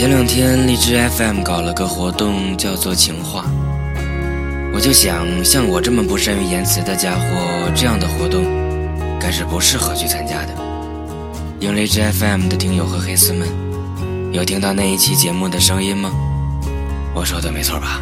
前两天荔枝 FM 搞了个活动，叫做情话。我就想，像我这么不善于言辞的家伙，这样的活动，该是不适合去参加的。用荔枝 FM 的听友和黑丝们，有听到那一期节目的声音吗？我说的没错吧？